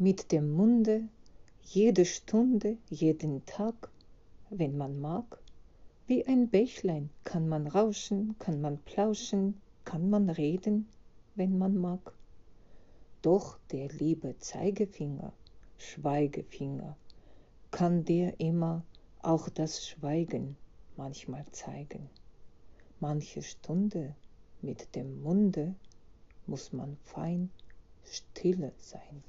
mit dem Munde, jede Stunde, jeden Tag, wenn man mag. Wie ein Bächlein kann man rauschen, kann man plauschen, kann man reden, wenn man mag. Doch der liebe Zeigefinger, Schweigefinger, kann dir immer auch das Schweigen manchmal zeigen. Manche Stunde mit dem Munde muss man fein stille sein.